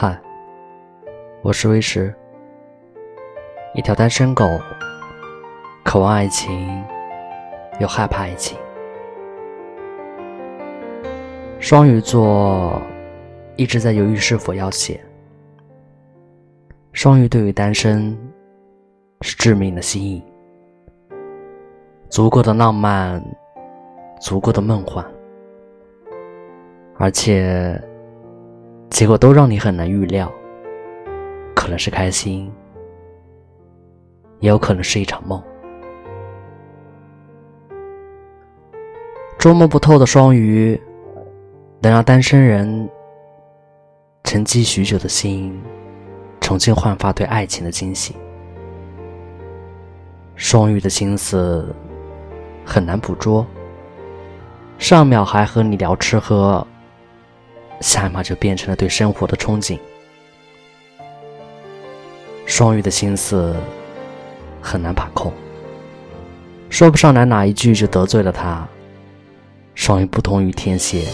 嗨我是威石，一条单身狗，渴望爱情，又害怕爱情。双鱼座一直在犹豫是否要写。双鱼对于单身是致命的吸引，足够的浪漫，足够的梦幻，而且结果都让你很难预料。可能是开心，也有可能是一场梦。捉摸不透的双鱼，能让单身人沉寂许久的心重新焕发对爱情的惊喜。双鱼的心思很难捕捉，上秒还和你聊吃喝，下一秒就变成了对生活的憧憬。双鱼的心思很难把控，说不上来哪一句就得罪了他。双鱼不同于天蝎，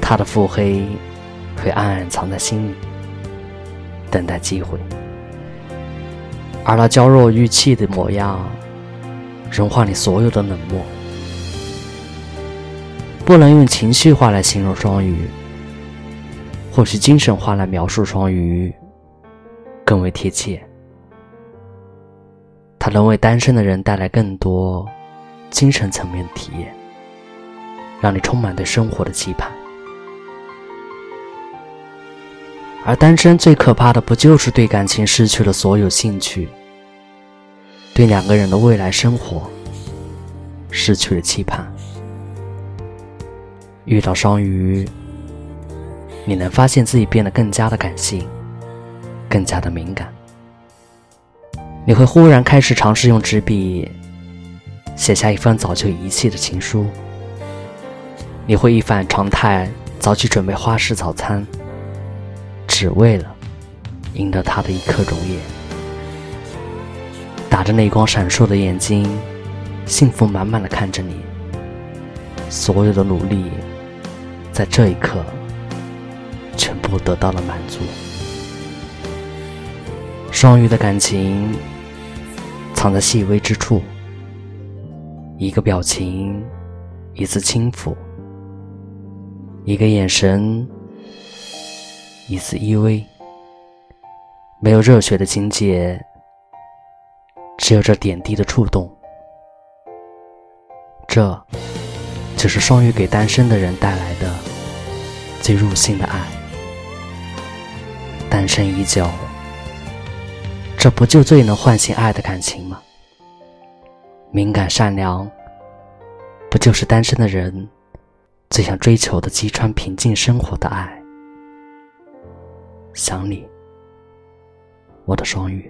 他的腹黑会暗暗藏在心里，等待机会，而那娇弱欲泣的模样，融化你所有的冷漠。不能用情绪化来形容双鱼，或许精神化来描述双鱼。更为贴切，它能为单身的人带来更多精神层面的体验，让你充满对生活的期盼。而单身最可怕的，不就是对感情失去了所有兴趣，对两个人的未来生活失去了期盼？遇到双鱼，你能发现自己变得更加的感性。更加的敏感，你会忽然开始尝试用纸笔写下一封早就遗弃的情书。你会一反常态早起准备花式早餐，只为了赢得他的一颗容颜。打着泪光闪烁的眼睛，幸福满满的看着你。所有的努力，在这一刻全部得到了满足。双鱼的感情藏在细微之处，一个表情，一次轻抚，一个眼神，一次依偎。没有热血的情节，只有这点滴的触动。这，就是双鱼给单身的人带来的最入心的爱。单身已久。这不就最能唤醒爱的感情吗？敏感善良，不就是单身的人最想追求的击穿平静生活的爱？想你，我的双鱼。